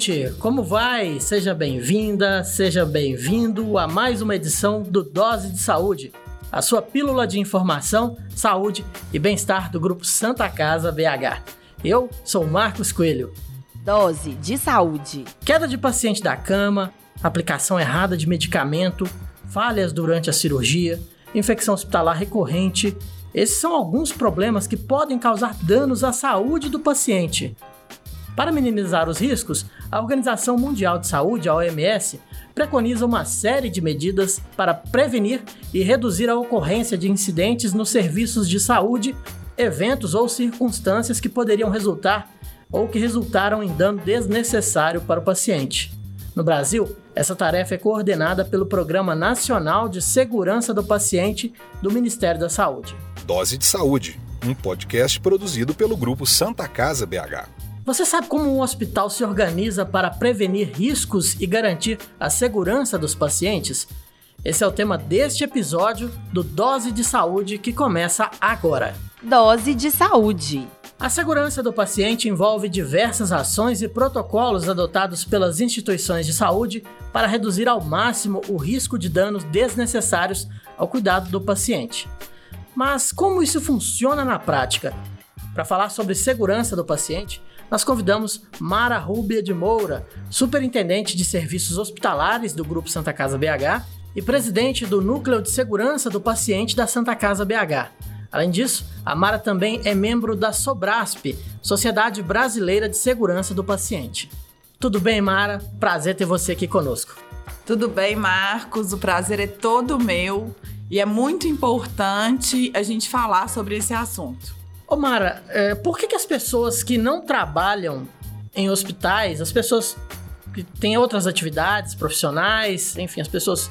Ouvinte! Como vai? Seja bem-vinda, seja bem-vindo a mais uma edição do Dose de Saúde, a sua pílula de informação, saúde e bem-estar do Grupo Santa Casa BH. Eu sou Marcos Coelho. Dose de saúde. Queda de paciente da cama, aplicação errada de medicamento, falhas durante a cirurgia, infecção hospitalar recorrente. Esses são alguns problemas que podem causar danos à saúde do paciente. Para minimizar os riscos, a Organização Mundial de Saúde, a OMS, preconiza uma série de medidas para prevenir e reduzir a ocorrência de incidentes nos serviços de saúde, eventos ou circunstâncias que poderiam resultar ou que resultaram em dano desnecessário para o paciente. No Brasil, essa tarefa é coordenada pelo Programa Nacional de Segurança do Paciente do Ministério da Saúde. Dose de Saúde, um podcast produzido pelo Grupo Santa Casa BH. Você sabe como um hospital se organiza para prevenir riscos e garantir a segurança dos pacientes? Esse é o tema deste episódio do Dose de Saúde que começa agora. Dose de Saúde. A segurança do paciente envolve diversas ações e protocolos adotados pelas instituições de saúde para reduzir ao máximo o risco de danos desnecessários ao cuidado do paciente. Mas como isso funciona na prática? Para falar sobre segurança do paciente, nós convidamos Mara Rúbia de Moura, superintendente de serviços hospitalares do Grupo Santa Casa BH e presidente do Núcleo de Segurança do Paciente da Santa Casa BH. Além disso, a Mara também é membro da Sobrasp, Sociedade Brasileira de Segurança do Paciente. Tudo bem, Mara? Prazer ter você aqui conosco. Tudo bem, Marcos? O prazer é todo meu e é muito importante a gente falar sobre esse assunto. Ô Mara, é, por que, que as pessoas que não trabalham em hospitais, as pessoas que têm outras atividades profissionais, enfim, as pessoas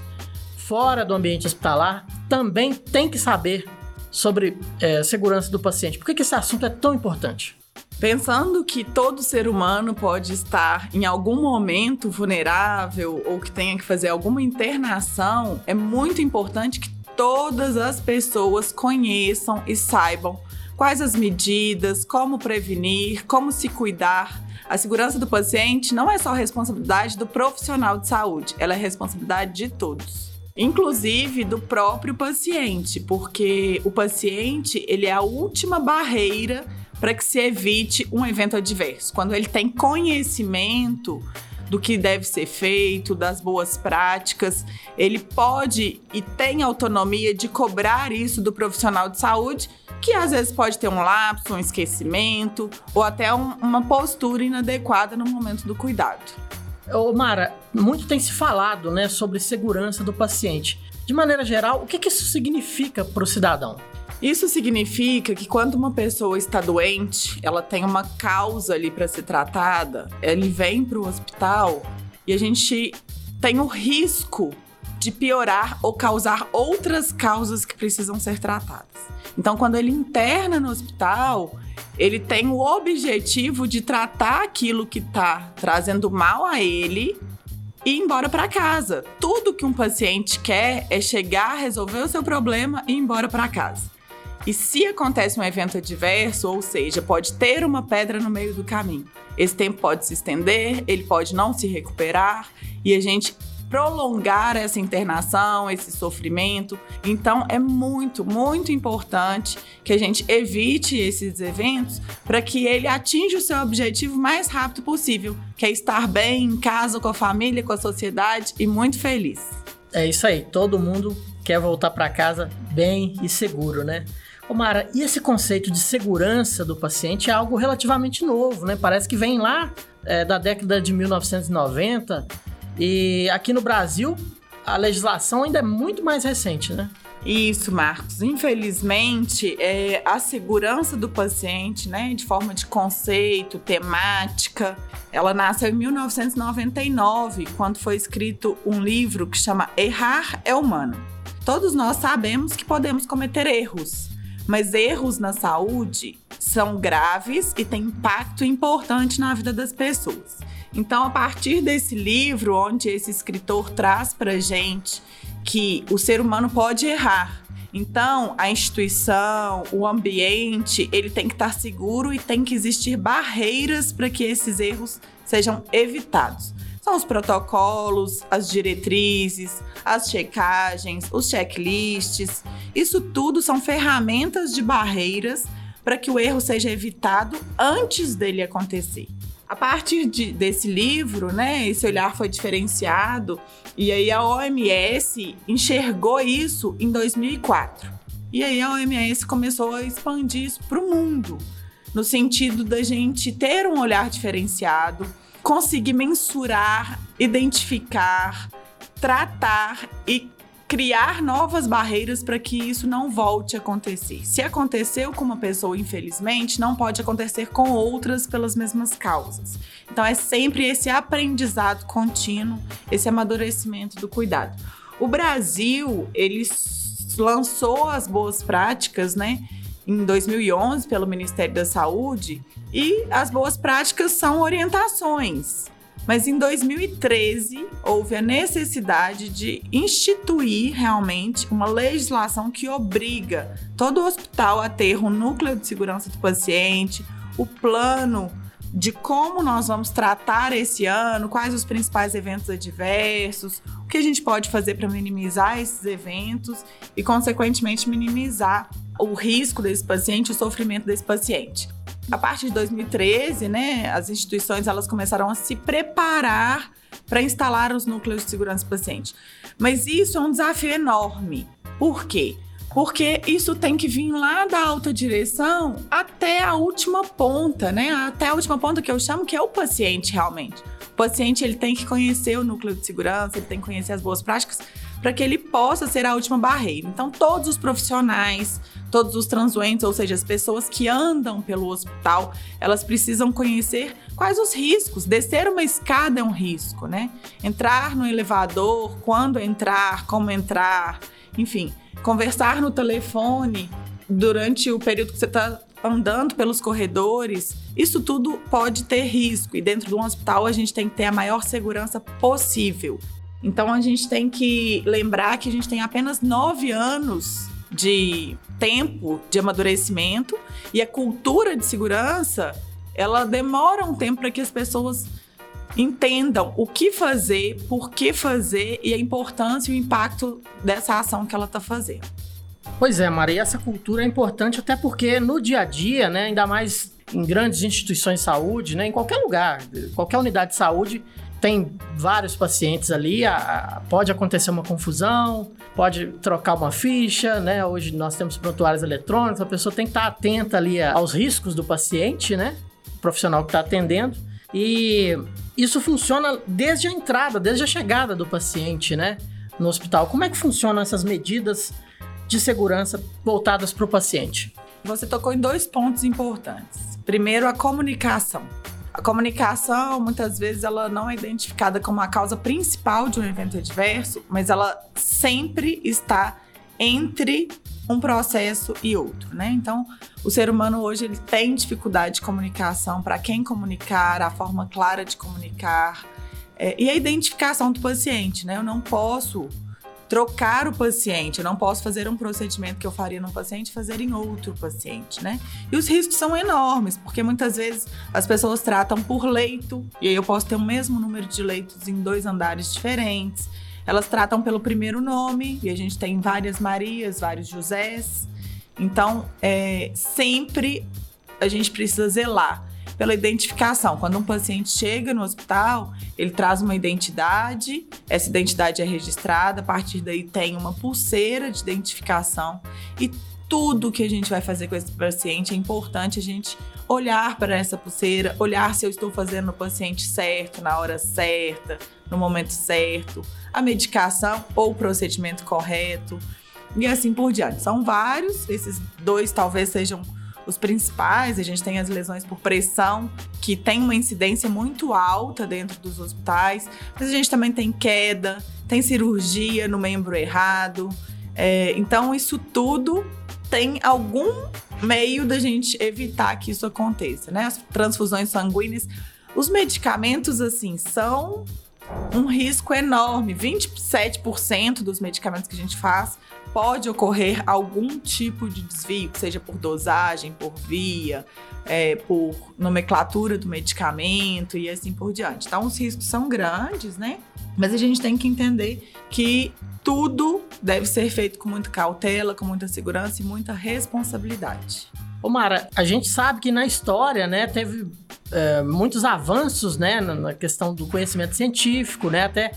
fora do ambiente hospitalar, também têm que saber sobre é, segurança do paciente? Por que, que esse assunto é tão importante? Pensando que todo ser humano pode estar em algum momento vulnerável ou que tenha que fazer alguma internação, é muito importante que todas as pessoas conheçam e saibam quais as medidas, como prevenir, como se cuidar. A segurança do paciente não é só responsabilidade do profissional de saúde, ela é responsabilidade de todos. Inclusive do próprio paciente, porque o paciente ele é a última barreira para que se evite um evento adverso. Quando ele tem conhecimento do que deve ser feito, das boas práticas. Ele pode e tem autonomia de cobrar isso do profissional de saúde que às vezes pode ter um lapso, um esquecimento ou até um, uma postura inadequada no momento do cuidado. Ô Mara, muito tem se falado né, sobre segurança do paciente. De maneira geral, o que, que isso significa para o cidadão? Isso significa que quando uma pessoa está doente, ela tem uma causa ali para ser tratada, ele vem para o hospital e a gente tem o risco de piorar ou causar outras causas que precisam ser tratadas. Então, quando ele interna no hospital, ele tem o objetivo de tratar aquilo que está trazendo mal a ele e ir embora para casa. Tudo que um paciente quer é chegar, resolver o seu problema e ir embora para casa. E se acontece um evento adverso, ou seja, pode ter uma pedra no meio do caminho, esse tempo pode se estender, ele pode não se recuperar e a gente prolongar essa internação, esse sofrimento. Então é muito, muito importante que a gente evite esses eventos para que ele atinja o seu objetivo mais rápido possível, que é estar bem em casa, com a família, com a sociedade e muito feliz. É isso aí, todo mundo quer voltar para casa bem e seguro, né? Ô Mara, e esse conceito de segurança do paciente é algo relativamente novo, né? Parece que vem lá é, da década de 1990 e aqui no Brasil, a legislação ainda é muito mais recente, né? Isso, Marcos. Infelizmente, é, a segurança do paciente, né, de forma de conceito, temática, ela nasceu em 1999, quando foi escrito um livro que chama Errar é Humano. Todos nós sabemos que podemos cometer erros, mas erros na saúde são graves e têm impacto importante na vida das pessoas. Então, a partir desse livro, onde esse escritor traz para gente que o ser humano pode errar Então, a instituição, o ambiente, ele tem que estar seguro e tem que existir barreiras para que esses erros sejam evitados. São os protocolos, as diretrizes, as checagens, os checklists. Isso tudo são ferramentas de barreiras para que o erro seja evitado antes dele acontecer. A partir de, desse livro, né, esse olhar foi diferenciado e aí a OMS enxergou isso em 2004. E aí a OMS começou a expandir isso para o mundo, no sentido da gente ter um olhar diferenciado, conseguir mensurar, identificar, tratar e criar novas barreiras para que isso não volte a acontecer. Se aconteceu com uma pessoa, infelizmente, não pode acontecer com outras pelas mesmas causas. Então é sempre esse aprendizado contínuo, esse amadurecimento do cuidado. O Brasil, ele lançou as boas práticas, né? Em 2011, pelo Ministério da Saúde, e as boas práticas são orientações. Mas em 2013 houve a necessidade de instituir realmente uma legislação que obriga todo hospital a ter um núcleo de segurança do paciente, o plano de como nós vamos tratar esse ano, quais os principais eventos adversos, o que a gente pode fazer para minimizar esses eventos e, consequentemente, minimizar o risco desse paciente, o sofrimento desse paciente a partir de 2013, né, as instituições elas começaram a se preparar para instalar os núcleos de segurança do paciente. Mas isso é um desafio enorme. Por quê? Porque isso tem que vir lá da alta direção até a última ponta, né? Até a última ponta que eu chamo que é o paciente realmente. O paciente ele tem que conhecer o núcleo de segurança, ele tem que conhecer as boas práticas para que ele possa ser a última barreira. Então, todos os profissionais, todos os transuentes, ou seja, as pessoas que andam pelo hospital, elas precisam conhecer quais os riscos. Descer uma escada é um risco, né? Entrar no elevador, quando entrar, como entrar, enfim, conversar no telefone durante o período que você está andando pelos corredores, isso tudo pode ter risco. E dentro de um hospital a gente tem que ter a maior segurança possível. Então a gente tem que lembrar que a gente tem apenas nove anos de tempo de amadurecimento e a cultura de segurança ela demora um tempo para que as pessoas entendam o que fazer, por que fazer e a importância e o impacto dessa ação que ela está fazendo. Pois é, Maria, essa cultura é importante até porque no dia a dia, né, ainda mais em grandes instituições de saúde, né, em qualquer lugar, qualquer unidade de saúde, tem vários pacientes ali, a, a, pode acontecer uma confusão, pode trocar uma ficha, né? Hoje nós temos prontuários eletrônicos, a pessoa tem que estar atenta ali aos riscos do paciente, né? O profissional que está atendendo. E isso funciona desde a entrada, desde a chegada do paciente, né? No hospital. Como é que funcionam essas medidas de segurança voltadas para o paciente? Você tocou em dois pontos importantes. Primeiro, a comunicação. A comunicação, muitas vezes, ela não é identificada como a causa principal de um evento adverso, mas ela sempre está entre um processo e outro, né? Então, o ser humano hoje ele tem dificuldade de comunicação para quem comunicar, a forma clara de comunicar é, e a identificação do paciente, né? Eu não posso trocar o paciente. Eu não posso fazer um procedimento que eu faria num paciente fazer em outro paciente, né? E os riscos são enormes, porque muitas vezes as pessoas tratam por leito, e aí eu posso ter o mesmo número de leitos em dois andares diferentes. Elas tratam pelo primeiro nome, e a gente tem várias Marias, vários Josés. Então, é, sempre a gente precisa zelar pela identificação. Quando um paciente chega no hospital, ele traz uma identidade, essa identidade é registrada, a partir daí tem uma pulseira de identificação e tudo que a gente vai fazer com esse paciente é importante a gente olhar para essa pulseira, olhar se eu estou fazendo o paciente certo, na hora certa, no momento certo, a medicação ou o procedimento correto e assim por diante. São vários, esses dois talvez sejam os principais, a gente tem as lesões por pressão, que tem uma incidência muito alta dentro dos hospitais, mas a gente também tem queda, tem cirurgia no membro errado. É, então, isso tudo tem algum meio da gente evitar que isso aconteça, né? As transfusões sanguíneas, os medicamentos, assim, são um risco enorme. 27% dos medicamentos que a gente faz pode ocorrer algum tipo de desvio, seja por dosagem, por via, é, por nomenclatura do medicamento e assim por diante. Então, os riscos são grandes, né? Mas a gente tem que entender que tudo deve ser feito com muita cautela, com muita segurança e muita responsabilidade. Ô Mara, a gente sabe que na história, né, teve é, muitos avanços, né, na questão do conhecimento científico, né, até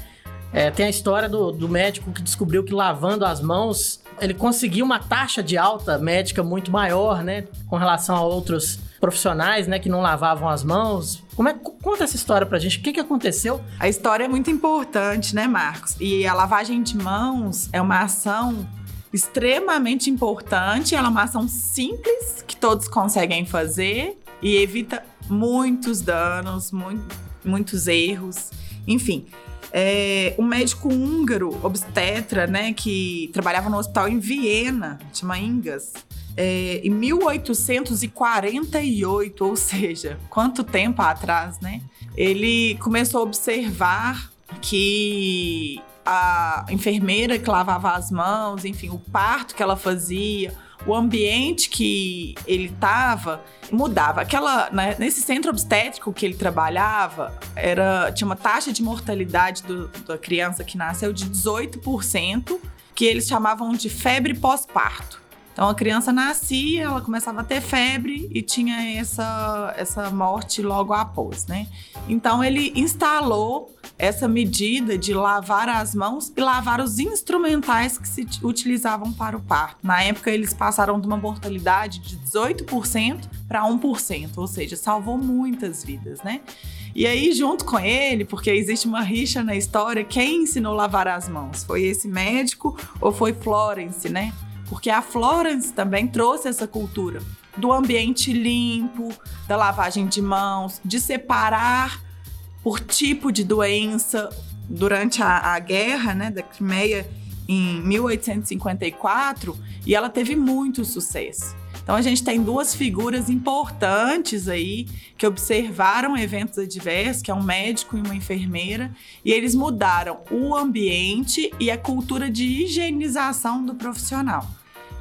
é, tem a história do, do médico que descobriu que lavando as mãos ele conseguiu uma taxa de alta médica muito maior, né, com relação a outros profissionais, né, que não lavavam as mãos. Como é, conta essa história pra gente. O que, que aconteceu? A história é muito importante, né, Marcos? E a lavagem de mãos é uma ação extremamente importante. Ela é uma ação simples que todos conseguem fazer e evita muitos danos, muito, muitos erros. Enfim, é, um médico húngaro, obstetra, né, que trabalhava no hospital em Viena, chama Ingas, é, em 1848, ou seja, quanto tempo atrás, né? Ele começou a observar que a enfermeira que lavava as mãos, enfim, o parto que ela fazia, o ambiente que ele estava mudava. Aquela, né, nesse centro obstétrico que ele trabalhava, era tinha uma taxa de mortalidade do, da criança que nasceu de 18%, que eles chamavam de febre pós-parto. Então a criança nascia, ela começava a ter febre e tinha essa, essa morte logo após, né? Então ele instalou essa medida de lavar as mãos e lavar os instrumentais que se utilizavam para o parto. Na época eles passaram de uma mortalidade de 18% para 1%, ou seja, salvou muitas vidas, né? E aí, junto com ele, porque existe uma rixa na história, quem ensinou a lavar as mãos? Foi esse médico ou foi Florence, né? Porque a Florence também trouxe essa cultura do ambiente limpo, da lavagem de mãos, de separar por tipo de doença. Durante a, a guerra né, da Crimeia em 1854, e ela teve muito sucesso. Então a gente tem duas figuras importantes aí que observaram eventos adversos, que é um médico e uma enfermeira, e eles mudaram o ambiente e a cultura de higienização do profissional.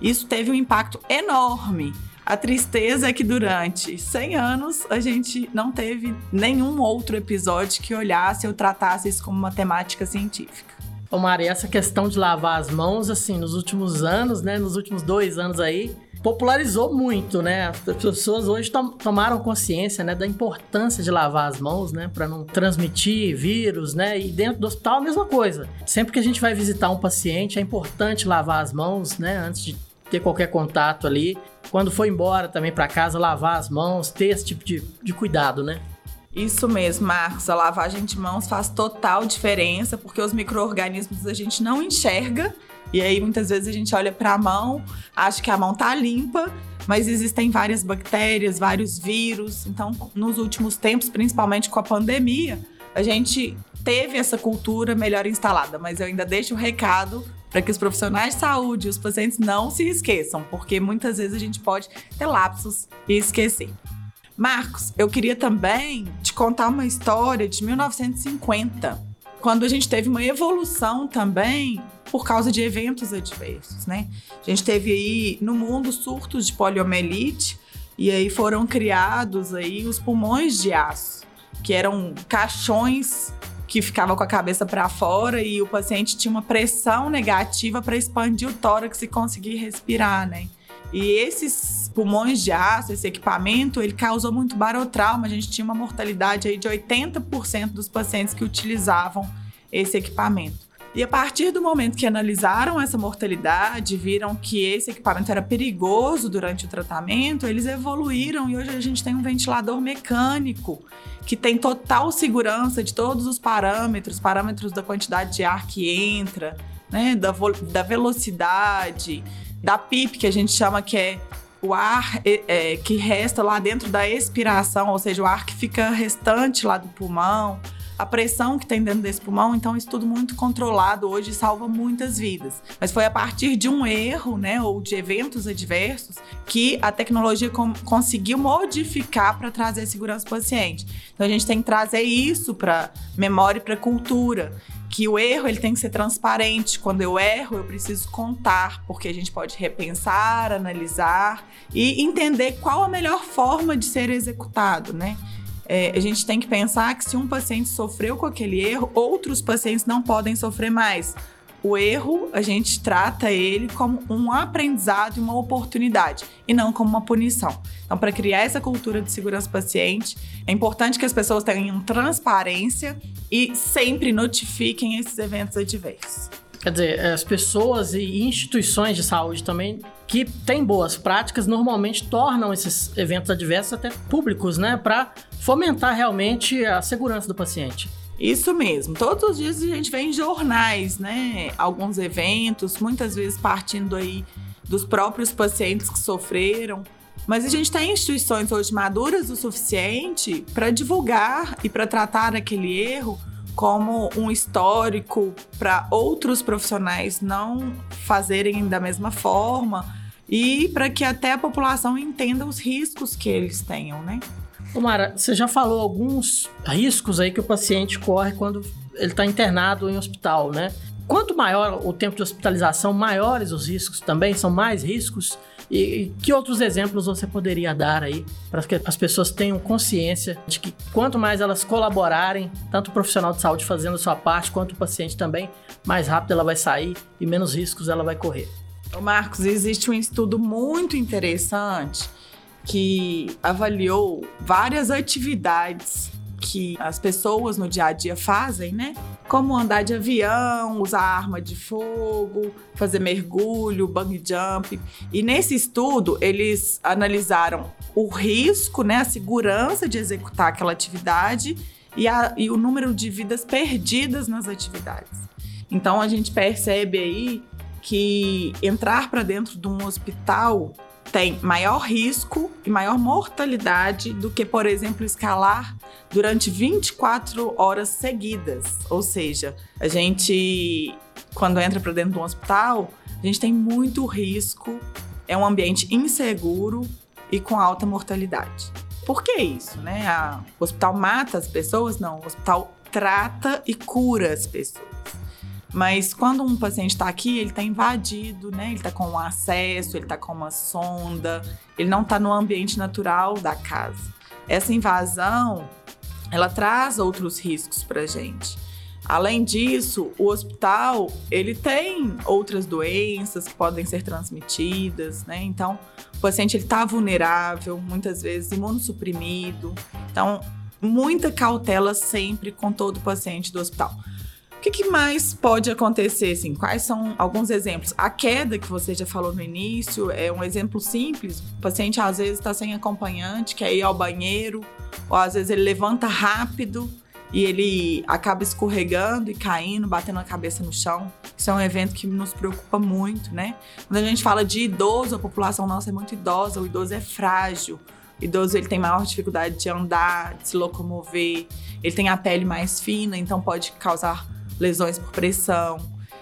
Isso teve um impacto enorme. A tristeza é que durante 100 anos a gente não teve nenhum outro episódio que olhasse ou tratasse isso como uma temática científica. Ô Mari, essa questão de lavar as mãos, assim, nos últimos anos, né, nos últimos dois anos aí, popularizou muito, né? As pessoas hoje tom tomaram consciência, né, da importância de lavar as mãos, né, para não transmitir vírus, né? E dentro do hospital a mesma coisa. Sempre que a gente vai visitar um paciente, é importante lavar as mãos, né, antes de ter qualquer contato ali. Quando for embora também para casa, lavar as mãos, ter esse tipo de, de cuidado, né? Isso mesmo, Marcos. A lavagem de mãos faz total diferença porque os micro-organismos a gente não enxerga. E aí, muitas vezes, a gente olha para a mão, acha que a mão tá limpa, mas existem várias bactérias, vários vírus. Então, nos últimos tempos, principalmente com a pandemia, a gente teve essa cultura melhor instalada. Mas eu ainda deixo o recado para que os profissionais de saúde e os pacientes não se esqueçam, porque muitas vezes a gente pode ter lapsos e esquecer. Marcos, eu queria também te contar uma história de 1950, quando a gente teve uma evolução também por causa de eventos adversos, né? A gente teve aí no mundo surtos de poliomielite e aí foram criados aí os pulmões de aço, que eram caixões que ficava com a cabeça para fora e o paciente tinha uma pressão negativa para expandir o tórax e conseguir respirar, né? E esses pulmões de aço, esse equipamento, ele causou muito barotrauma. A gente tinha uma mortalidade aí de 80% dos pacientes que utilizavam esse equipamento. E a partir do momento que analisaram essa mortalidade, viram que esse equipamento era perigoso durante o tratamento, eles evoluíram e hoje a gente tem um ventilador mecânico que tem total segurança de todos os parâmetros, parâmetros da quantidade de ar que entra, né, da, da velocidade, da PIP, que a gente chama que é o ar é, que resta lá dentro da expiração, ou seja, o ar que fica restante lá do pulmão a pressão que tem dentro desse pulmão, então isso tudo muito controlado hoje salva muitas vidas. Mas foi a partir de um erro, né, ou de eventos adversos, que a tecnologia conseguiu modificar para trazer segurança ao paciente. Então a gente tem que trazer isso para memória e para cultura que o erro ele tem que ser transparente. Quando eu erro, eu preciso contar, porque a gente pode repensar, analisar e entender qual a melhor forma de ser executado, né? É, a gente tem que pensar que se um paciente sofreu com aquele erro, outros pacientes não podem sofrer mais. O erro, a gente trata ele como um aprendizado e uma oportunidade, e não como uma punição. Então, para criar essa cultura de segurança paciente, é importante que as pessoas tenham transparência e sempre notifiquem esses eventos adversos. Quer dizer, as pessoas e instituições de saúde também que têm boas práticas normalmente tornam esses eventos adversos até públicos, né? Para fomentar realmente a segurança do paciente. Isso mesmo. Todos os dias a gente vê em jornais, né? Alguns eventos, muitas vezes partindo aí dos próprios pacientes que sofreram. Mas a gente tem instituições hoje maduras o suficiente para divulgar e para tratar aquele erro como um histórico para outros profissionais não fazerem da mesma forma e para que até a população entenda os riscos que eles tenham, né? Mara, você já falou alguns riscos aí que o paciente corre quando ele está internado em hospital, né? Quanto maior o tempo de hospitalização, maiores os riscos também, são mais riscos. E, que outros exemplos você poderia dar aí para que as pessoas tenham consciência de que quanto mais elas colaborarem, tanto o profissional de saúde fazendo a sua parte, quanto o paciente também, mais rápido ela vai sair e menos riscos ela vai correr. Marcos, existe um estudo muito interessante que avaliou várias atividades que as pessoas no dia a dia fazem, né? Como andar de avião, usar arma de fogo, fazer mergulho, bungee jump. E nesse estudo, eles analisaram o risco, né, a segurança de executar aquela atividade e, a, e o número de vidas perdidas nas atividades. Então a gente percebe aí que entrar para dentro de um hospital tem maior risco e maior mortalidade do que, por exemplo, escalar durante 24 horas seguidas. Ou seja, a gente, quando entra para dentro de um hospital, a gente tem muito risco, é um ambiente inseguro e com alta mortalidade. Por que isso, né? A, o hospital mata as pessoas? Não, o hospital trata e cura as pessoas. Mas quando um paciente está aqui, ele está invadido, né? Ele está com um acesso, ele está com uma sonda, ele não está no ambiente natural da casa. Essa invasão, ela traz outros riscos para gente. Além disso, o hospital ele tem outras doenças que podem ser transmitidas, né? Então, o paciente ele está vulnerável, muitas vezes imunossuprimido. Então, muita cautela sempre com todo paciente do hospital. O que, que, mais pode acontecer? Assim? Quais são alguns exemplos? A queda que você já falou no início é um exemplo simples. O paciente às vezes está sem acompanhante, quer ir ao banheiro, ou às vezes ele levanta rápido e ele acaba escorregando e caindo, batendo a cabeça no chão. Isso é um evento que nos preocupa muito, né? Quando a gente fala de idoso, a população nossa é muito idosa, o idoso é frágil. O idoso ele tem maior dificuldade de andar, de se locomover, ele tem a pele mais fina, então pode causar lesões por pressão.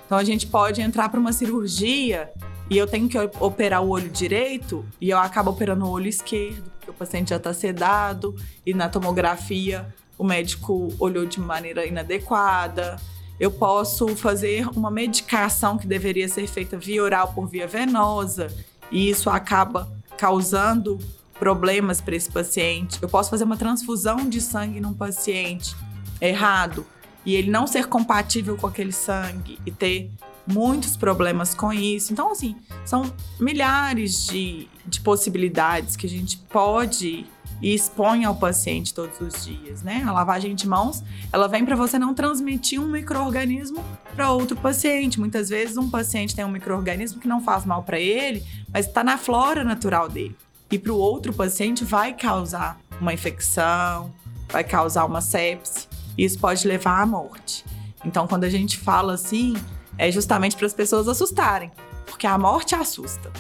Então a gente pode entrar para uma cirurgia e eu tenho que operar o olho direito e eu acabo operando o olho esquerdo, porque o paciente já está sedado e na tomografia o médico olhou de maneira inadequada. Eu posso fazer uma medicação que deveria ser feita via oral por via venosa e isso acaba causando problemas para esse paciente. Eu posso fazer uma transfusão de sangue num paciente errado e ele não ser compatível com aquele sangue e ter muitos problemas com isso. Então, assim, são milhares de, de possibilidades que a gente pode e expõe ao paciente todos os dias, né? A lavagem de mãos, ela vem para você não transmitir um microorganismo para outro paciente. Muitas vezes um paciente tem um microorganismo que não faz mal para ele, mas está na flora natural dele. E para o outro paciente vai causar uma infecção, vai causar uma sepse isso pode levar à morte. Então, quando a gente fala assim, é justamente para as pessoas assustarem, porque a morte assusta.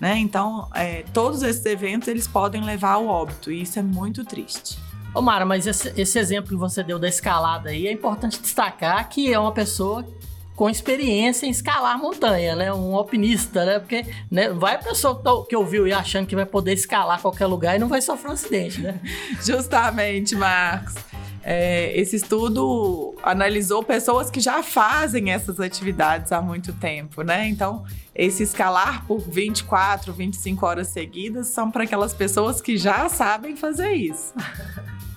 Né? Então, é, todos esses eventos eles podem levar ao óbito e isso é muito triste. Ô Mara, mas esse, esse, exemplo que você deu da escalada aí é importante destacar que é uma pessoa com experiência em escalar montanha, né? Um alpinista, né? Porque né, vai a pessoa que ouviu e achando que vai poder escalar qualquer lugar e não vai sofrer um acidente, né? Justamente, Marcos. É, esse estudo analisou pessoas que já fazem essas atividades há muito tempo, né? Então, esse escalar por 24, 25 horas seguidas são para aquelas pessoas que já sabem fazer isso.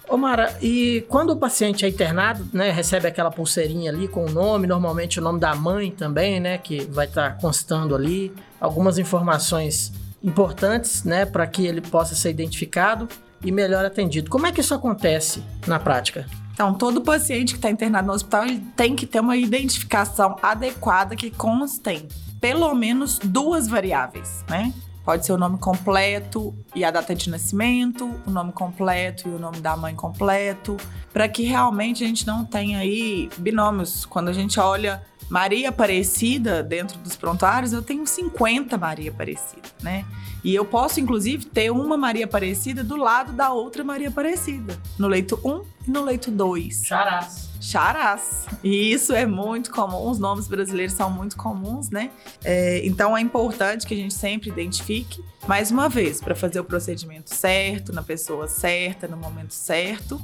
Ô Mara, e quando o paciente é internado, né, recebe aquela pulseirinha ali com o nome, normalmente o nome da mãe também, né, que vai estar tá constando ali, algumas informações importantes, né, para que ele possa ser identificado e melhor atendido. Como é que isso acontece na prática? Então, todo paciente que está internado no hospital tem que ter uma identificação adequada que constem pelo menos duas variáveis, né? Pode ser o nome completo e a data de nascimento, o nome completo e o nome da mãe completo, para que realmente a gente não tenha aí binômios. Quando a gente olha Maria Aparecida dentro dos prontuários, eu tenho 50 Maria Aparecida, né? E eu posso, inclusive, ter uma Maria Aparecida do lado da outra Maria Aparecida. No leito 1 e no leito 2. Charás. Charás. E isso é muito comum, os nomes brasileiros são muito comuns, né? É, então é importante que a gente sempre identifique, mais uma vez, para fazer o procedimento certo, na pessoa certa, no momento certo,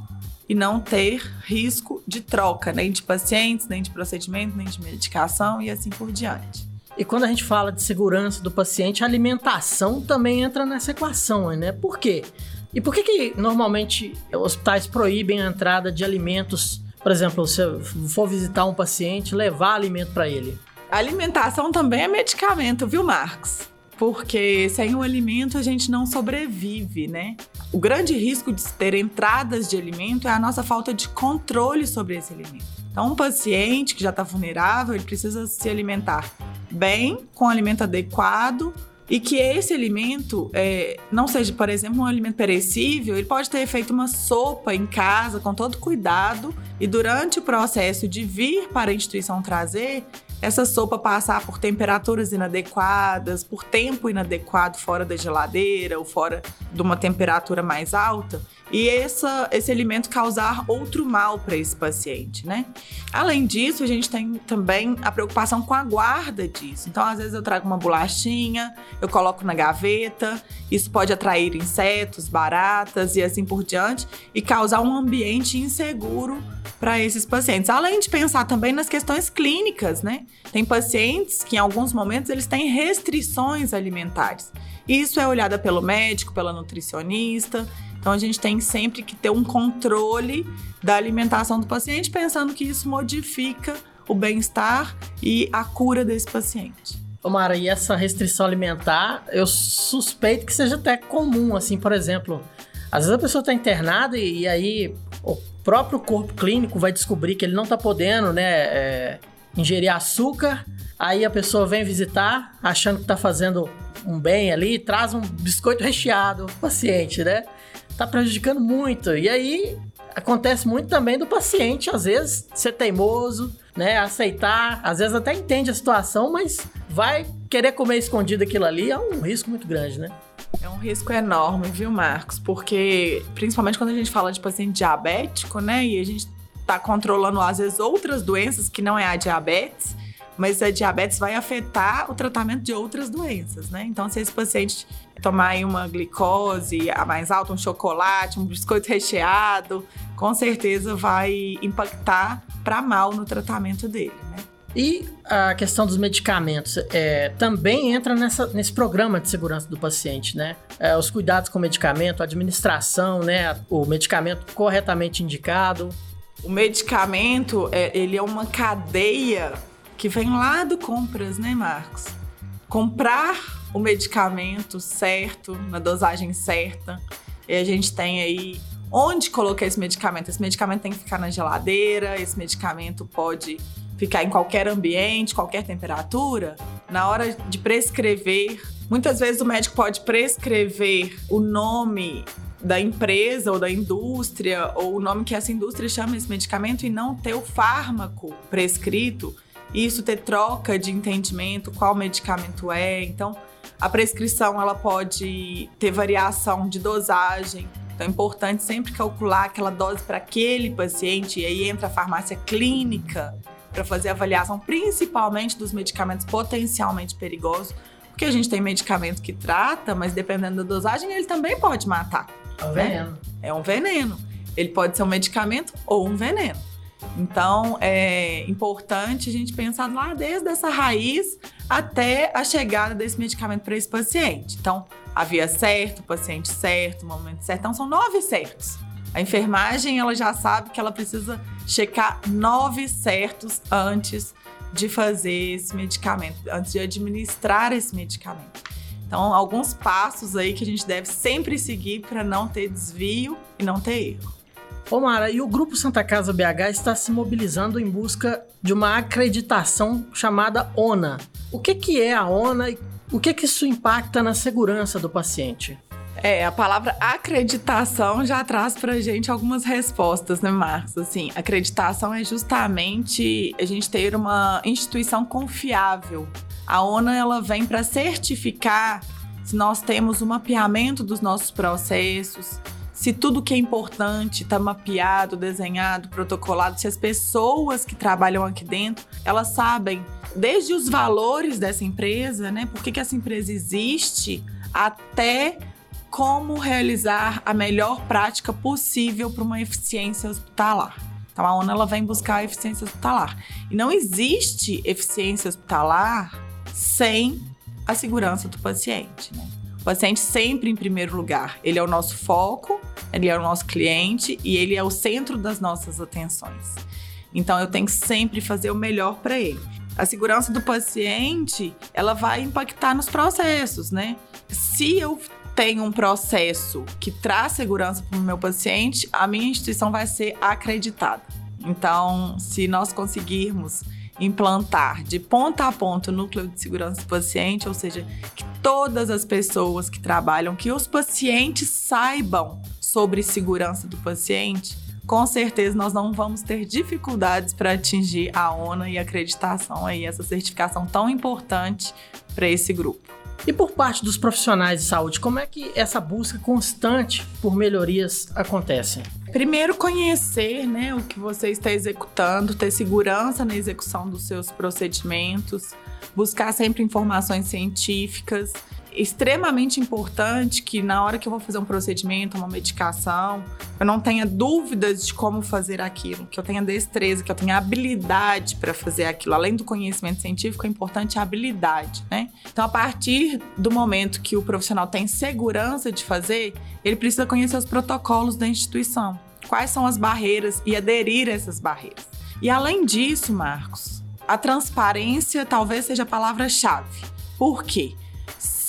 e não ter risco de troca, nem de pacientes, nem de procedimento, nem de medicação e assim por diante. E quando a gente fala de segurança do paciente, a alimentação também entra nessa equação, né? Por quê? E por que, que normalmente hospitais proíbem a entrada de alimentos? Por exemplo, se eu for visitar um paciente, levar alimento para ele. A alimentação também é medicamento, viu, Marcos? Porque sem o alimento a gente não sobrevive, né? O grande risco de ter entradas de alimento é a nossa falta de controle sobre esse alimento. Então, um paciente que já está vulnerável, ele precisa se alimentar bem, com alimento adequado, e que esse alimento é, não seja, por exemplo, um alimento perecível, ele pode ter feito uma sopa em casa com todo cuidado e durante o processo de vir para a instituição trazer, essa sopa passar por temperaturas inadequadas, por tempo inadequado fora da geladeira ou fora de uma temperatura mais alta, e essa, esse alimento causar outro mal para esse paciente, né? Além disso, a gente tem também a preocupação com a guarda disso. Então, às vezes eu trago uma bolachinha, eu coloco na gaveta, isso pode atrair insetos, baratas e assim por diante e causar um ambiente inseguro para esses pacientes. Além de pensar também nas questões clínicas, né? Tem pacientes que em alguns momentos eles têm restrições alimentares. Isso é olhada pelo médico, pela nutricionista então a gente tem sempre que ter um controle da alimentação do paciente, pensando que isso modifica o bem-estar e a cura desse paciente. Mara, e essa restrição alimentar, eu suspeito que seja até comum, assim, por exemplo, às vezes a pessoa está internada e, e, aí o próprio corpo clínico vai descobrir que ele não está podendo, né, é, ingerir açúcar, aí a pessoa vem visitar achando que está fazendo um bem ali, traz um biscoito recheado pro paciente, né? Tá prejudicando muito. E aí acontece muito também do paciente, às vezes, ser teimoso, né? Aceitar, às vezes até entende a situação, mas vai querer comer escondido aquilo ali, é um risco muito grande, né? É um risco enorme, viu, Marcos? Porque, principalmente quando a gente fala de paciente diabético, né? E a gente tá controlando, às vezes, outras doenças que não é a diabetes, mas a diabetes vai afetar o tratamento de outras doenças, né? Então, se esse paciente tomar aí uma glicose a mais alta, um chocolate, um biscoito recheado, com certeza vai impactar para mal no tratamento dele, né? E a questão dos medicamentos é, também entra nessa, nesse programa de segurança do paciente, né? É, os cuidados com o medicamento, a administração, né? O medicamento corretamente indicado. O medicamento, é, ele é uma cadeia que vem lá do compras, né, Marcos? Comprar o medicamento certo, na dosagem certa. E a gente tem aí onde colocar esse medicamento. Esse medicamento tem que ficar na geladeira, esse medicamento pode ficar em qualquer ambiente, qualquer temperatura. Na hora de prescrever, muitas vezes o médico pode prescrever o nome da empresa ou da indústria ou o nome que essa indústria chama esse medicamento e não ter o fármaco prescrito isso ter troca de entendimento, qual medicamento é. Então, a prescrição ela pode ter variação de dosagem. Então, é importante sempre calcular aquela dose para aquele paciente. E aí entra a farmácia clínica para fazer avaliação, principalmente dos medicamentos potencialmente perigosos. Porque a gente tem medicamento que trata, mas dependendo da dosagem, ele também pode matar. É um veneno. É um veneno. Ele pode ser um medicamento ou um veneno. Então, é importante a gente pensar lá desde essa raiz até a chegada desse medicamento para esse paciente. Então, a via certa, o paciente certo, o momento certo. Então, são nove certos. A enfermagem, ela já sabe que ela precisa checar nove certos antes de fazer esse medicamento, antes de administrar esse medicamento. Então, alguns passos aí que a gente deve sempre seguir para não ter desvio e não ter erro. Ô Mara, e o Grupo Santa Casa BH está se mobilizando em busca de uma acreditação chamada ONA. O que, que é a ONA e o que, que isso impacta na segurança do paciente? É, a palavra acreditação já traz pra gente algumas respostas, né, Marcos? Assim, acreditação é justamente a gente ter uma instituição confiável. A ONA ela vem para certificar se nós temos o um mapeamento dos nossos processos, se tudo que é importante está mapeado, desenhado, protocolado, se as pessoas que trabalham aqui dentro, elas sabem desde os valores dessa empresa, né? Por que, que essa empresa existe, até como realizar a melhor prática possível para uma eficiência hospitalar. Então a ONU ela vem buscar a eficiência hospitalar. E não existe eficiência hospitalar sem a segurança do paciente. Né? O paciente sempre em primeiro lugar. Ele é o nosso foco, ele é o nosso cliente e ele é o centro das nossas atenções. Então eu tenho que sempre fazer o melhor para ele. A segurança do paciente, ela vai impactar nos processos, né? Se eu tenho um processo que traz segurança para o meu paciente, a minha instituição vai ser acreditada. Então, se nós conseguirmos implantar de ponta a ponta o núcleo de segurança do paciente, ou seja, que todas as pessoas que trabalham, que os pacientes saibam sobre segurança do paciente, com certeza nós não vamos ter dificuldades para atingir a ONA e a acreditação aí, essa certificação tão importante para esse grupo. E por parte dos profissionais de saúde, como é que essa busca constante por melhorias acontece? Primeiro, conhecer né, o que você está executando, ter segurança na execução dos seus procedimentos, buscar sempre informações científicas extremamente importante que na hora que eu vou fazer um procedimento, uma medicação, eu não tenha dúvidas de como fazer aquilo, que eu tenha destreza, que eu tenha habilidade para fazer aquilo. Além do conhecimento científico, é importante a habilidade, né? Então, a partir do momento que o profissional tem segurança de fazer, ele precisa conhecer os protocolos da instituição. Quais são as barreiras e aderir a essas barreiras. E além disso, Marcos, a transparência talvez seja a palavra-chave. Por quê?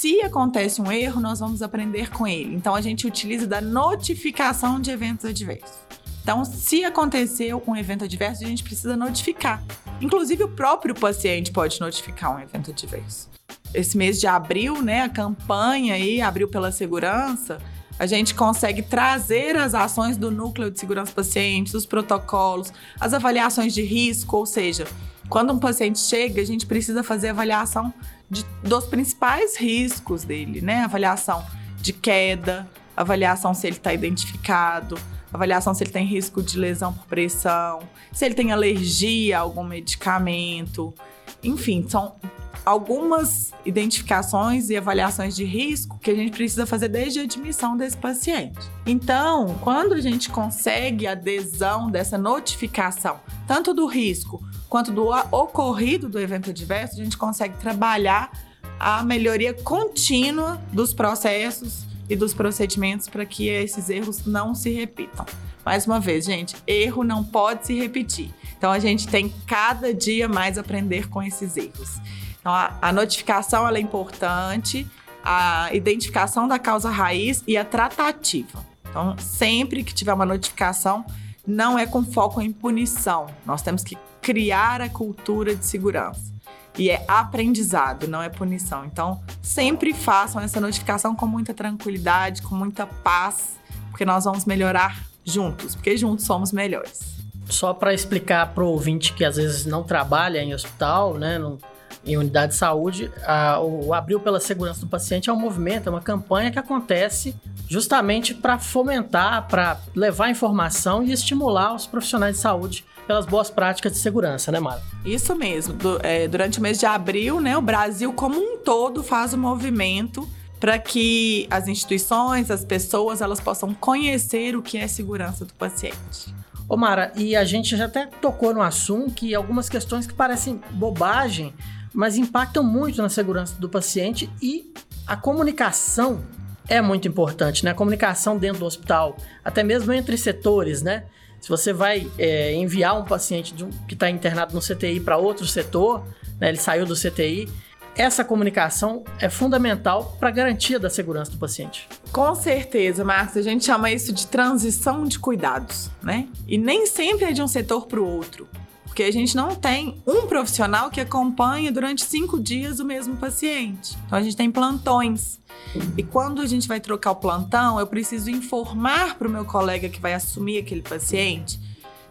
Se acontece um erro, nós vamos aprender com ele. Então a gente utiliza da notificação de eventos adversos. Então, se aconteceu um evento adverso, a gente precisa notificar. Inclusive, o próprio paciente pode notificar um evento adverso. Esse mês de abril, né, a campanha aí, Abril pela Segurança, a gente consegue trazer as ações do núcleo de segurança pacientes, os protocolos, as avaliações de risco, ou seja, quando um paciente chega, a gente precisa fazer avaliação de, dos principais riscos dele, né? Avaliação de queda, avaliação se ele está identificado, avaliação se ele tem risco de lesão por pressão, se ele tem alergia a algum medicamento. Enfim, são algumas identificações e avaliações de risco que a gente precisa fazer desde a admissão desse paciente. Então, quando a gente consegue a adesão dessa notificação, tanto do risco quanto do ocorrido do evento adverso, a gente consegue trabalhar a melhoria contínua dos processos e dos procedimentos para que esses erros não se repitam. Mais uma vez, gente, erro não pode se repetir. Então a gente tem cada dia mais aprender com esses erros. Então a, a notificação é importante, a identificação da causa raiz e a tratativa. Então, sempre que tiver uma notificação, não é com foco em punição. Nós temos que criar a cultura de segurança. E é aprendizado, não é punição. Então, sempre façam essa notificação com muita tranquilidade, com muita paz, porque nós vamos melhorar juntos, porque juntos somos melhores. Só para explicar para o ouvinte que às vezes não trabalha em hospital, né, no, em unidade de saúde, a, o Abril pela Segurança do Paciente é um movimento, é uma campanha que acontece justamente para fomentar, para levar informação e estimular os profissionais de saúde pelas boas práticas de segurança, né, Mara? Isso mesmo. Du é, durante o mês de abril, né, o Brasil como um todo faz o movimento para que as instituições, as pessoas, elas possam conhecer o que é segurança do paciente. Ô Mara, e a gente já até tocou no assunto que algumas questões que parecem bobagem, mas impactam muito na segurança do paciente e a comunicação é muito importante, né? A comunicação dentro do hospital, até mesmo entre setores, né? Se você vai é, enviar um paciente um, que está internado no CTI para outro setor, né, ele saiu do CTI, essa comunicação é fundamental para a garantia da segurança do paciente. Com certeza, Marcos. A gente chama isso de transição de cuidados, né? E nem sempre é de um setor para o outro. Porque a gente não tem um profissional que acompanha durante cinco dias o mesmo paciente. Então a gente tem plantões. E quando a gente vai trocar o plantão, eu preciso informar para o meu colega que vai assumir aquele paciente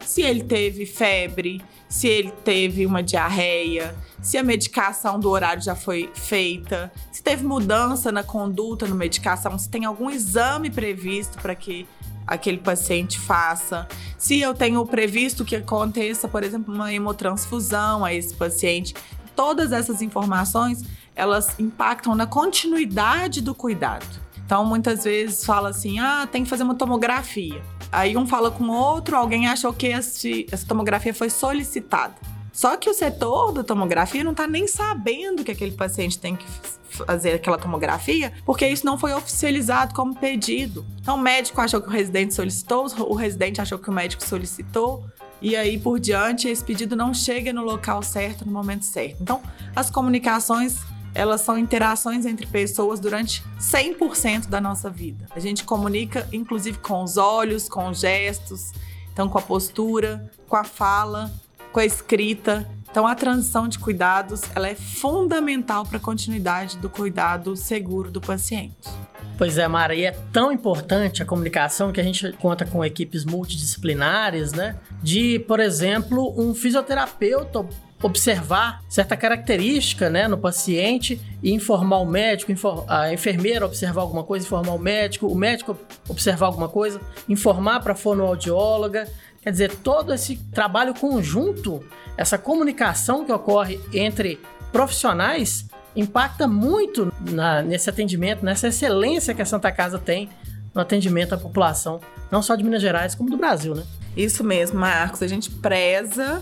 se ele teve febre, se ele teve uma diarreia, se a medicação do horário já foi feita, se teve mudança na conduta no medicação, se tem algum exame previsto para que aquele paciente faça, se eu tenho previsto que aconteça, por exemplo, uma hemotransfusão a esse paciente. Todas essas informações, elas impactam na continuidade do cuidado. Então, muitas vezes fala assim: "Ah, tem que fazer uma tomografia". Aí um fala com o outro, alguém achou que esse, essa tomografia foi solicitada. Só que o setor da tomografia não está nem sabendo que aquele paciente tem que fazer aquela tomografia, porque isso não foi oficializado como pedido. Então o médico achou que o residente solicitou, o residente achou que o médico solicitou, e aí por diante esse pedido não chega no local certo, no momento certo. Então as comunicações elas são interações entre pessoas durante 100% da nossa vida. A gente comunica, inclusive, com os olhos, com os gestos, então com a postura, com a fala, com a escrita. Então, a transição de cuidados ela é fundamental para a continuidade do cuidado seguro do paciente. Pois é, Mara, e é tão importante a comunicação que a gente conta com equipes multidisciplinares, né? De, por exemplo, um fisioterapeuta observar certa característica né, no paciente e informar o médico, a enfermeira observar alguma coisa, informar o médico, o médico observar alguma coisa, informar para a fonoaudióloga. Quer dizer, todo esse trabalho conjunto, essa comunicação que ocorre entre profissionais, impacta muito na, nesse atendimento, nessa excelência que a Santa Casa tem no atendimento à população, não só de Minas Gerais, como do Brasil, né? Isso mesmo, Marcos. A gente preza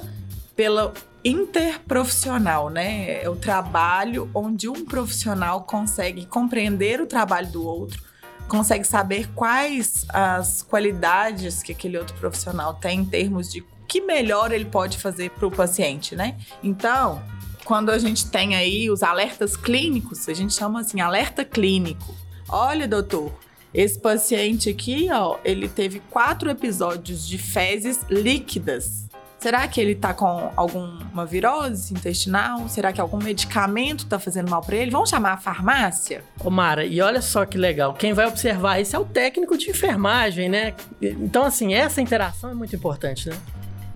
pela interprofissional, né? É o trabalho onde um profissional consegue compreender o trabalho do outro, consegue saber quais as qualidades que aquele outro profissional tem em termos de que melhor ele pode fazer para o paciente, né? Então, quando a gente tem aí os alertas clínicos, a gente chama assim alerta clínico. Olha, doutor, esse paciente aqui, ó, ele teve quatro episódios de fezes líquidas Será que ele tá com alguma virose intestinal? Será que algum medicamento tá fazendo mal para ele? Vamos chamar a farmácia? Ô Mara, e olha só que legal. Quem vai observar isso é o técnico de enfermagem, né? Então, assim, essa interação é muito importante, né?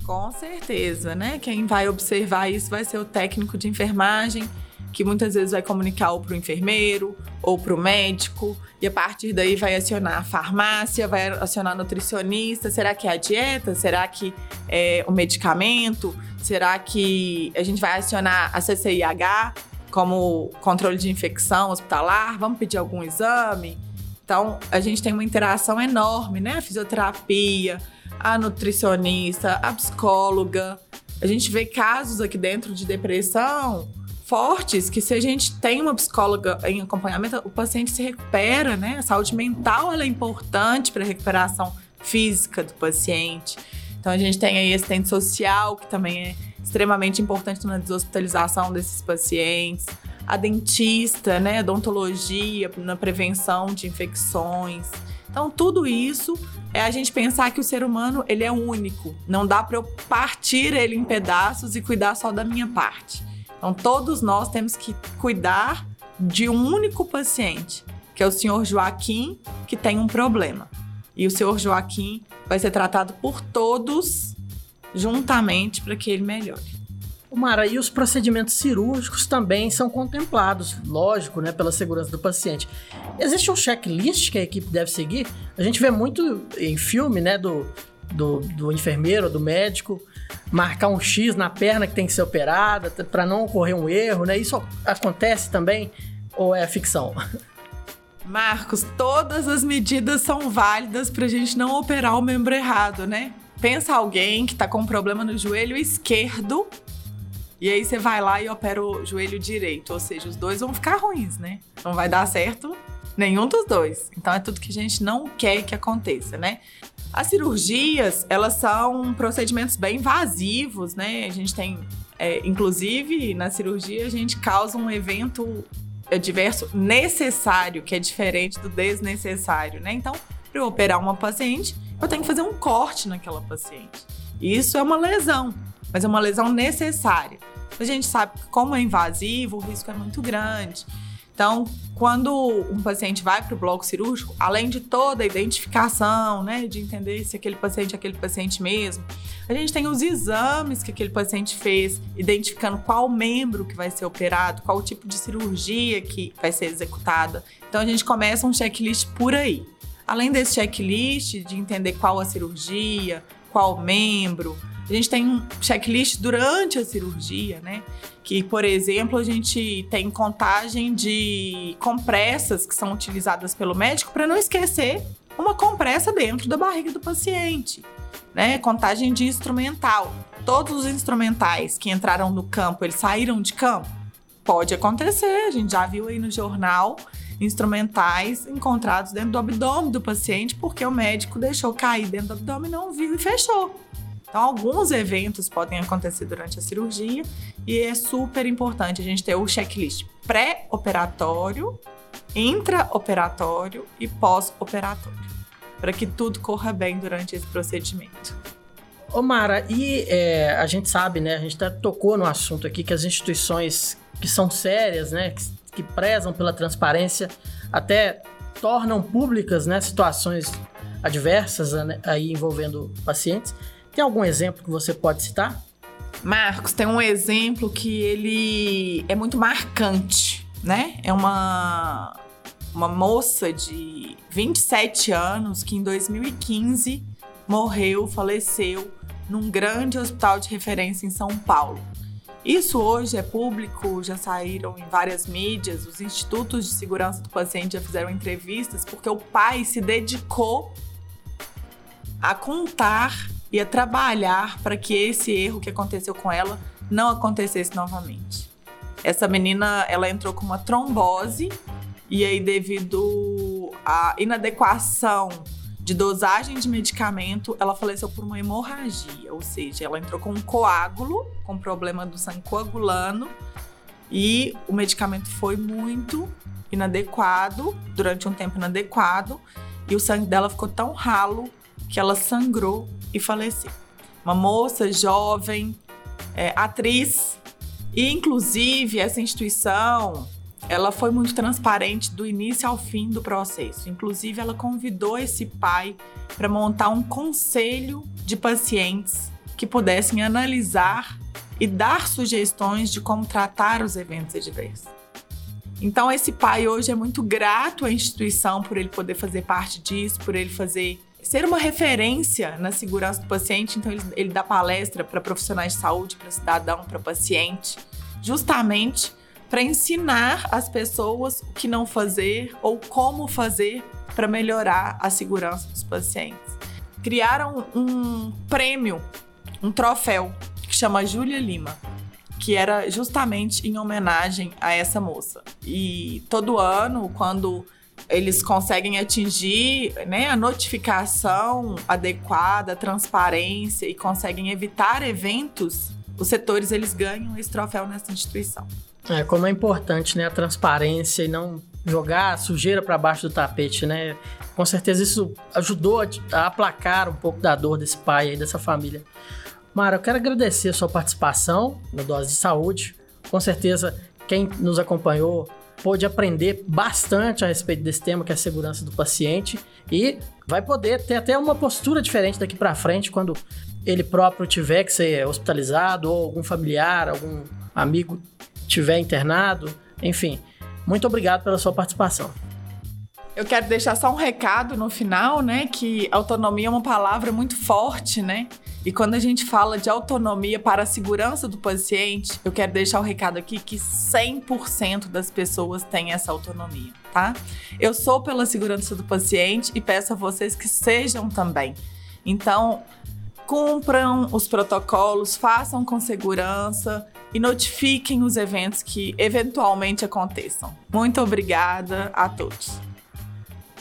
Com certeza, né? Quem vai observar isso vai ser o técnico de enfermagem que muitas vezes vai comunicar ou para o enfermeiro ou para o médico, e a partir daí vai acionar a farmácia, vai acionar a nutricionista. Será que é a dieta? Será que é o medicamento? Será que a gente vai acionar a CCIH como controle de infecção hospitalar? Vamos pedir algum exame? Então, a gente tem uma interação enorme, né? A fisioterapia, a nutricionista, a psicóloga. A gente vê casos aqui dentro de depressão fortes que se a gente tem uma psicóloga em acompanhamento, o paciente se recupera, né? A saúde mental ela é importante para a recuperação física do paciente. Então a gente tem aí assistente social, que também é extremamente importante na deshospitalização desses pacientes. A dentista, né, a odontologia na prevenção de infecções. Então tudo isso é a gente pensar que o ser humano ele é único. Não dá para eu partir ele em pedaços e cuidar só da minha parte. Então, todos nós temos que cuidar de um único paciente, que é o senhor Joaquim, que tem um problema. E o senhor Joaquim vai ser tratado por todos juntamente para que ele melhore. Mara, e os procedimentos cirúrgicos também são contemplados, lógico, né, pela segurança do paciente. Existe um checklist que a equipe deve seguir? A gente vê muito em filme, né, do, do, do enfermeiro, do médico, marcar um X na perna que tem que ser operada para não ocorrer um erro, né? Isso acontece também ou é ficção? Marcos, todas as medidas são válidas para a gente não operar o membro errado, né? Pensa alguém que está com um problema no joelho esquerdo e aí você vai lá e opera o joelho direito, ou seja, os dois vão ficar ruins, né? Não vai dar certo nenhum dos dois. Então é tudo que a gente não quer que aconteça, né? As cirurgias, elas são procedimentos bem invasivos, né? A gente tem, é, inclusive, na cirurgia a gente causa um evento adverso necessário, que é diferente do desnecessário, né? Então, para eu operar uma paciente, eu tenho que fazer um corte naquela paciente. Isso é uma lesão, mas é uma lesão necessária. A gente sabe que como é invasivo, o risco é muito grande. Então, quando um paciente vai para o bloco cirúrgico, além de toda a identificação, né, de entender se aquele paciente é aquele paciente mesmo, a gente tem os exames que aquele paciente fez, identificando qual membro que vai ser operado, qual tipo de cirurgia que vai ser executada. Então, a gente começa um checklist por aí. Além desse checklist de entender qual a cirurgia, qual membro, a gente tem um checklist durante a cirurgia, né? Que, por exemplo, a gente tem contagem de compressas que são utilizadas pelo médico para não esquecer uma compressa dentro da barriga do paciente. Né? Contagem de instrumental. Todos os instrumentais que entraram no campo, eles saíram de campo? Pode acontecer, a gente já viu aí no jornal instrumentais encontrados dentro do abdômen do paciente porque o médico deixou cair dentro do abdômen, não viu e fechou. Então, alguns eventos podem acontecer durante a cirurgia e é super importante a gente ter o checklist pré-operatório, intraoperatório e pós-operatório, para que tudo corra bem durante esse procedimento. Ô Mara, e é, a gente sabe, né? A gente até tocou no assunto aqui que as instituições que são sérias, né? Que, que prezam pela transparência, até tornam públicas, né? Situações adversas né, aí envolvendo pacientes. Tem algum exemplo que você pode citar? Marcos, tem um exemplo que ele é muito marcante, né? É uma, uma moça de 27 anos que em 2015 morreu, faleceu num grande hospital de referência em São Paulo. Isso hoje é público, já saíram em várias mídias, os institutos de segurança do paciente já fizeram entrevistas, porque o pai se dedicou a contar ia trabalhar para que esse erro que aconteceu com ela não acontecesse novamente. Essa menina, ela entrou com uma trombose e aí devido à inadequação de dosagem de medicamento, ela faleceu por uma hemorragia, ou seja, ela entrou com um coágulo, com problema do sangue coagulando, e o medicamento foi muito inadequado, durante um tempo inadequado, e o sangue dela ficou tão ralo que ela sangrou e faleceu. Uma moça jovem, é, atriz, e inclusive essa instituição ela foi muito transparente do início ao fim do processo. Inclusive, ela convidou esse pai para montar um conselho de pacientes que pudessem analisar e dar sugestões de como tratar os eventos adversos. Então, esse pai hoje é muito grato à instituição por ele poder fazer parte disso, por ele fazer ser uma referência na segurança do paciente. Então, ele, ele dá palestra para profissionais de saúde, para cidadão, para paciente, justamente para ensinar as pessoas o que não fazer ou como fazer para melhorar a segurança dos pacientes. Criaram um prêmio, um troféu, que chama Júlia Lima, que era justamente em homenagem a essa moça. E todo ano, quando eles conseguem atingir né, a notificação adequada, a transparência e conseguem evitar eventos, os setores eles ganham esse troféu nessa instituição. É, como é importante né, a transparência e não jogar a sujeira para baixo do tapete, né? Com certeza isso ajudou a, aplacar um pouco da dor desse pai e dessa família. Mara, eu quero agradecer a sua participação no Dose de Saúde. Com certeza, quem nos acompanhou pôde aprender bastante a respeito desse tema, que é a segurança do paciente, e vai poder ter até uma postura diferente daqui para frente quando ele próprio tiver que ser hospitalizado ou algum familiar, algum amigo tiver internado, enfim. Muito obrigado pela sua participação. Eu quero deixar só um recado no final, né, que autonomia é uma palavra muito forte, né? E quando a gente fala de autonomia para a segurança do paciente, eu quero deixar o um recado aqui que 100% das pessoas têm essa autonomia, tá? Eu sou pela segurança do paciente e peço a vocês que sejam também. Então, cumpram os protocolos, façam com segurança e notifiquem os eventos que eventualmente aconteçam. Muito obrigada a todos.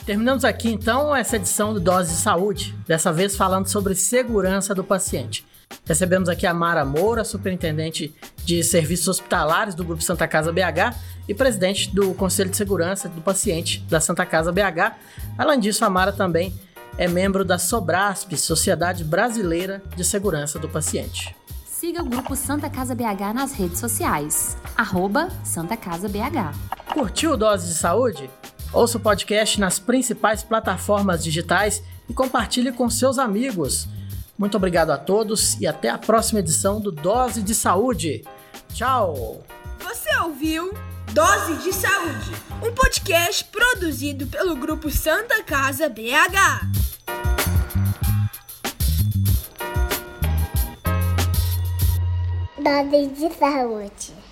Terminamos aqui então essa edição do Dose de Saúde, dessa vez falando sobre segurança do paciente. Recebemos aqui a Mara Moura, superintendente de serviços hospitalares do Grupo Santa Casa BH e presidente do Conselho de Segurança do Paciente da Santa Casa BH. Além disso, a Mara também é membro da Sobrasp, Sociedade Brasileira de Segurança do Paciente. Siga o Grupo Santa Casa BH nas redes sociais, arroba Santa Casa BH. Curtiu Dose de Saúde? Ouça o podcast nas principais plataformas digitais e compartilhe com seus amigos. Muito obrigado a todos e até a próxima edição do Dose de Saúde. Tchau! Você ouviu Dose de Saúde, um podcast produzido pelo Grupo Santa Casa BH. Dose de Saúde.